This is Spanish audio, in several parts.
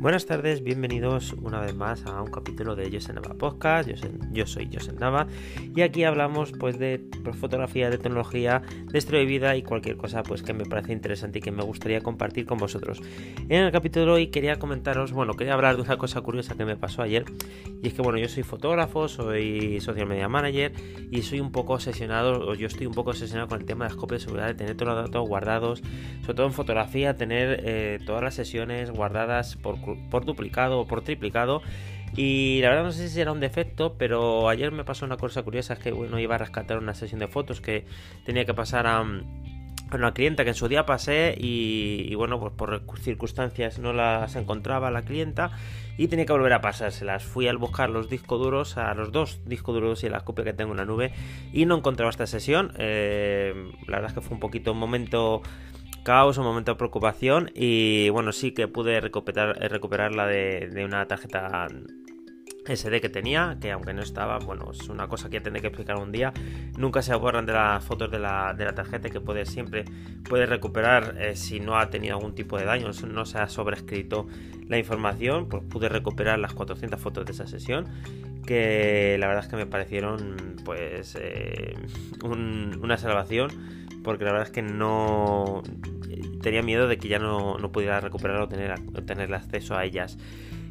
Buenas tardes, bienvenidos una vez más a un capítulo de Yo Nava Podcast. Yo soy, yo Nava y aquí hablamos pues de fotografía, de tecnología, de estilo de vida y cualquier cosa pues que me parece interesante y que me gustaría compartir con vosotros. En el capítulo de hoy quería comentaros, bueno, quería hablar de una cosa curiosa que me pasó ayer y es que bueno, yo soy fotógrafo, soy social media manager y soy un poco obsesionado, o yo estoy un poco obsesionado con el tema de las copias de seguridad, de tener todos los datos guardados, sobre todo en fotografía, tener eh, todas las sesiones guardadas por por duplicado o por triplicado. Y la verdad no sé si era un defecto, pero ayer me pasó una cosa curiosa, es que bueno, iba a rescatar una sesión de fotos que tenía que pasar a, una clienta que en su día pasé y, bueno, pues por circunstancias no las encontraba la clienta y tenía que volver a pasárselas. Fui al buscar los discos duros, a los dos discos duros y la copia que tengo en la nube y no encontraba esta sesión. Eh, la verdad es que fue un poquito un momento caos, un momento de preocupación y bueno, sí que pude recuperar, eh, recuperarla de, una tarjeta SD que tenía, que aunque no estaba, bueno, es una cosa que tendré que explicar un día. Nunca se borran de las fotos de la, de la tarjeta que puede siempre puede recuperar eh, si no ha tenido algún tipo de daño, no se ha sobrescrito la información, pues pude recuperar las 400 fotos de esa sesión que la verdad es que me parecieron pues eh, una salvación porque la verdad es que no tenía miedo de que ya no, no pudiera recuperar o tener, tener acceso a ellas.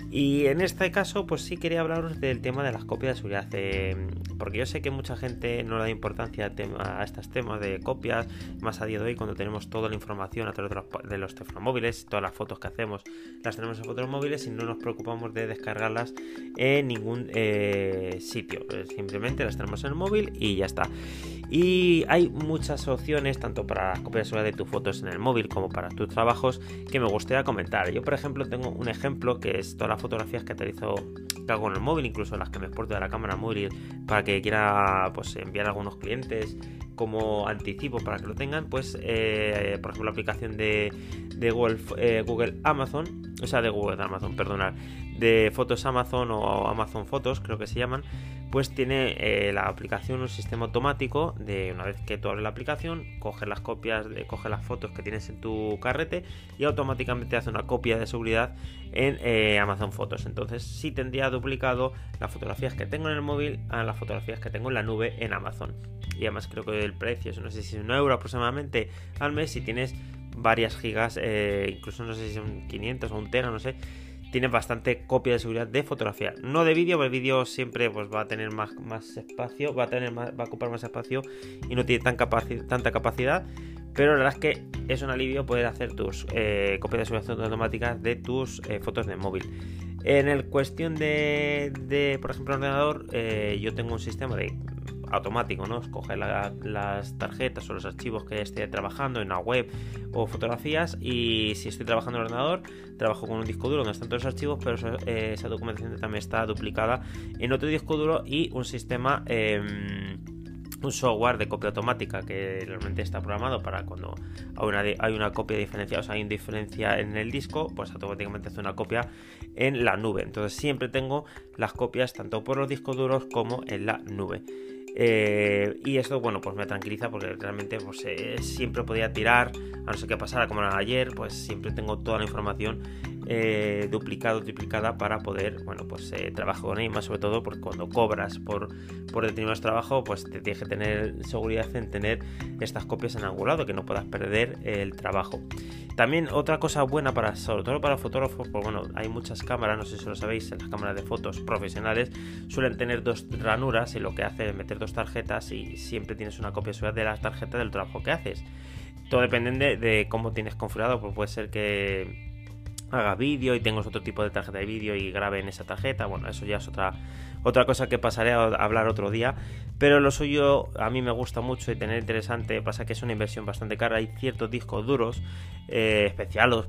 Y en este caso, pues sí quería hablaros del tema de las copias de seguridad, eh, porque yo sé que mucha gente no le da importancia a, estos temas de copias, más a día de hoy cuando tenemos toda la información a través de los, teléfonos móviles, todas las fotos que hacemos las tenemos en fotos móviles y no nos preocupamos de descargarlas en ningún eh, sitio, simplemente las tenemos en el móvil y ya está. Y hay muchas opciones, tanto para las copias de tus fotos en el móvil como para tus trabajos, que me gustaría comentar. Yo, por ejemplo, tengo un ejemplo que es todas fotografías que realizo que hago en el móvil, incluso las que me exporto de la cámara móvil para que quiera pues, enviar a algunos clientes como anticipo para que lo tengan. Pues, eh, por ejemplo, la aplicación de, Google, eh, Google Amazon, o sea, de Google Amazon, perdonad, de Fotos Amazon o Amazon Fotos, creo que se llaman pues tiene eh, la aplicación un sistema automático de una vez que tú abres la aplicación, coge las copias, de, coge las fotos que tienes en tu carrete y automáticamente hace una copia de seguridad en eh, Amazon Fotos. Entonces sí tendría duplicado las fotografías que tengo en el móvil a las fotografías que tengo en la nube en Amazon. Y además creo que el precio es, no sé si es un euro aproximadamente al mes si tienes varias gigas, eh, incluso no sé si son 500 o un tera, no sé tiene bastante copia de seguridad de fotografía. No de vídeo, porque el vídeo siempre pues, va a tener más, más espacio, va a, tener va a ocupar más espacio y no tiene tan tanta capacidad. Pero la verdad es que es un alivio poder hacer tus eh, copias de seguridad automáticas de tus eh, fotos de móvil. En el cuestión de, de por ejemplo, ordenador, eh, yo tengo un sistema de automático, ¿no? Escoge las tarjetas o los archivos que esté trabajando en la web o fotografías y si estoy trabajando en el ordenador, trabajo con un disco duro donde están todos los archivos, pero eh, esa documentación también está duplicada en otro disco duro y un sistema... Em, un software de copia automática que realmente está programado para cuando hay una, hay una copia diferenciada, o sea, hay una diferencia en el disco, pues automáticamente hace una copia en la nube. Entonces siempre tengo las copias tanto por los discos duros como en la nube. Eh, y esto, bueno, pues me tranquiliza porque realmente pues, eh, siempre podía tirar, a no ser que pasara como era ayer, pues siempre tengo toda la información eh, duplicada o triplicada para poder, bueno, pues trabajar con ella, más sobre todo porque cuando cobras por, por determinados trabajos, pues te tienes que tener seguridad en tener estas copias en algún lado, que no puedas perder el trabajo. También otra cosa buena para, sobre todo para fotógrafos, pues bueno, hay muchas cámaras, no sé si lo sabéis, las cámaras de fotos profesionales suelen tener dos ranuras y lo que hace es meter dos tarjetas y siempre tienes una copia suya de la tarjeta del trabajo que haces. Todo depende de, cómo tienes configurado, pues puede ser que haga vídeo y tengas otro tipo de tarjeta de vídeo y grabe en esa tarjeta. Bueno, eso ya es otra, otra cosa que pasaré a hablar otro día. Pero lo suyo a mí me gusta mucho y tener interesante. Pasa que es una inversión bastante cara. Hay ciertos discos duros eh, especiales,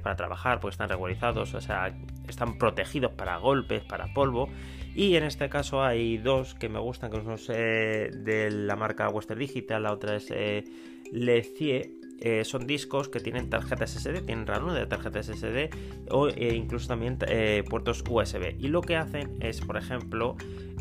para, trabajar porque están regularizados. O sea, están protegidos para golpes, para polvo. Y en este caso hay dos que me gustan, que uno es de la marca Western Digital, la otra es eh, Lecie eh, son discos que tienen tarjetas SSD, tienen ranura de tarjetas SSD o e incluso también eh, puertos USB. Y lo que hacen es, por ejemplo,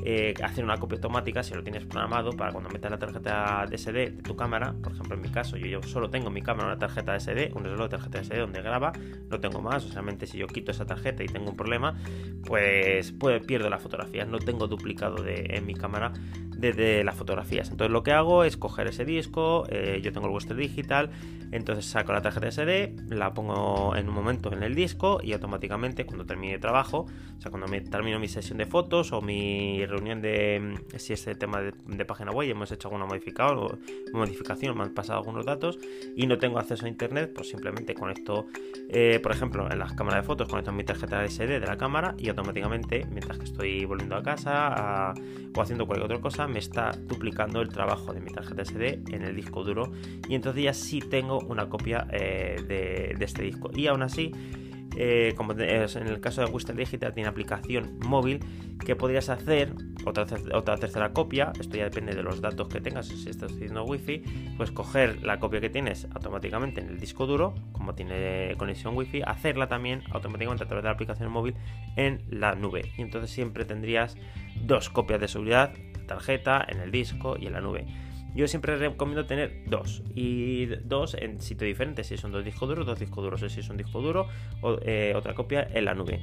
eh, hacer una copia automática si lo tienes programado para cuando metas la tarjeta de de tu cámara. Por ejemplo, en mi caso, yo, solo tengo en mi cámara una tarjeta SD, un reloj de tarjeta SD donde graba, no tengo más. O solamente si yo quito esa tarjeta y tengo un problema, pues, pues pierdo la fotografía. No tengo duplicado de, en mi cámara de, las fotografías. Entonces lo que hago es coger ese disco, eh, yo tengo el Western Digital, entonces saco la tarjeta SD, la pongo en un momento en el disco y automáticamente cuando termine el trabajo, o sea, cuando me termino mi sesión de fotos o mi reunión de si es el tema de, página web, hemos hecho alguna modificación, modificación, me han pasado algunos datos y no tengo acceso a internet, pues simplemente conecto, eh, por ejemplo, en las cámaras de fotos, conecto mi tarjeta SD de la cámara y automáticamente, mientras que estoy volviendo a casa o haciendo cualquier otra cosa, me está duplicando el trabajo de mi tarjeta SD en el disco duro. Y entonces ya sí tengo una copia eh, de, este disco. Y aún así eh, como en el caso de Western Digital tiene aplicación móvil que podrías hacer otra, otra tercera copia esto ya depende de los datos que tengas si estás haciendo wifi pues coger la copia que tienes automáticamente en el disco duro como tiene conexión wifi hacerla también automáticamente a través de la aplicación móvil en la nube. Y entonces siempre tendrías dos copias de seguridad tarjeta, en el disco y en la nube. Yo siempre recomiendo tener dos y dos en sitios diferentes. Si son dos discos duros, dos discos duros. O si es un disco duro, eh, otra copia en la nube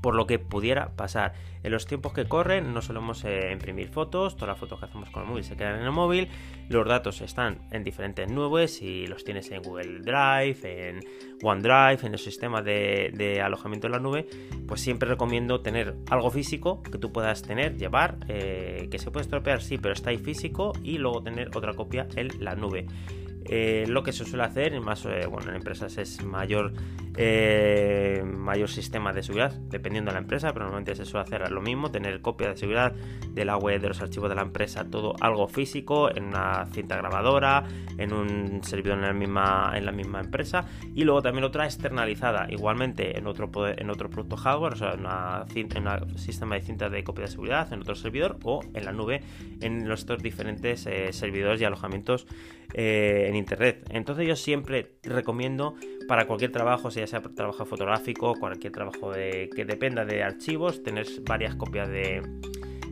por lo que pudiera pasar. En los tiempos que corren no solemos eh, imprimir fotos, todas las fotos que hacemos con el móvil se quedan en el móvil, los datos están en diferentes nubes y los tienes en Google Drive, en OneDrive, en el sistema de, alojamiento en la nube, pues siempre recomiendo tener algo físico que tú puedas tener, llevar, eh, que se puede estropear, sí, pero está ahí físico y luego tener otra copia en la nube. Eh, lo que se suele hacer, más bueno, en empresas es mayor, eh, mayor sistema de seguridad, dependiendo de la empresa, pero normalmente se suele hacer lo mismo, tener copia de seguridad de la web, de los archivos de la empresa, todo algo físico, en una cinta grabadora, en un servidor en la misma, en la misma empresa, y luego también otra externalizada, igualmente en otro, en otro producto hardware, o sea, en, un sistema de cinta de copia de seguridad, en otro servidor o en la nube, en nuestros diferentes servidores y alojamientos en internet. Entonces yo siempre recomiendo para cualquier trabajo, ya sea trabajo fotográfico, cualquier trabajo de, que dependa de archivos, tener varias copias de,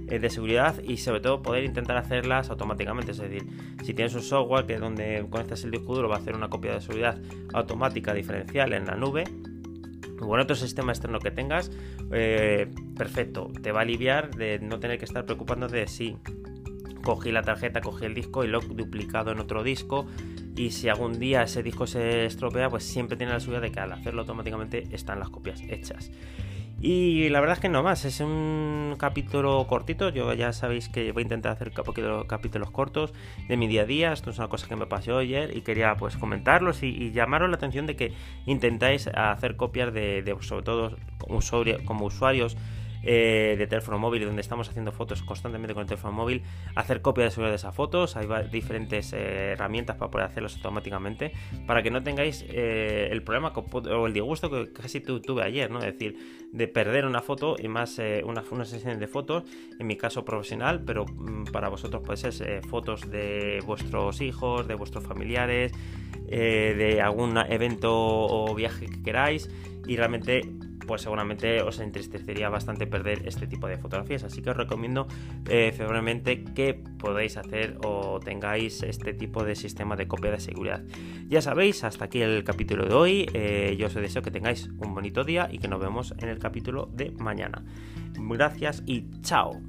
eh, de seguridad y sobre todo poder intentar hacerlas automáticamente. Es decir, si tienes un software que donde conectas el disco duro va a hacer una copia de seguridad automática diferencial en la nube, o en otro sistema externo que tengas, eh, perfecto, te va a aliviar de no tener que estar preocupándote de si cogí la tarjeta, cogí el disco y lo he duplicado en otro disco. Y si algún día ese disco se estropea, pues siempre tiene la seguridad de que al hacerlo automáticamente están las copias hechas. Y la verdad es que no más, es un capítulo cortito. Yo ya sabéis que voy a intentar hacer capítulos cortos de mi día a día. Esto es una cosa que me pasó ayer y quería pues comentarlos y, llamaros la atención de que intentáis hacer copias de sobre todo como usuarios eh, de teléfono móvil donde estamos haciendo fotos constantemente con el teléfono móvil, hacer copia de seguridad de esas fotos. Hay diferentes eh, herramientas para poder hacerlos automáticamente para que no tengáis eh, el problema o el disgusto que casi tuve ayer, ¿no? Es decir, de perder una foto y más una, una, sesión de fotos, en mi caso profesional, pero mm, para vosotros puede ser fotos de vuestros hijos, de vuestros familiares, de algún evento o viaje que queráis y realmente pues seguramente os entristecería bastante perder este tipo de fotografías. Así que os recomiendo eh, que podáis hacer o tengáis este tipo de sistema de copia de seguridad. Ya sabéis, hasta aquí el capítulo de hoy. Eh, yo os deseo que tengáis un bonito día y que nos vemos en el capítulo de mañana. Gracias y chao.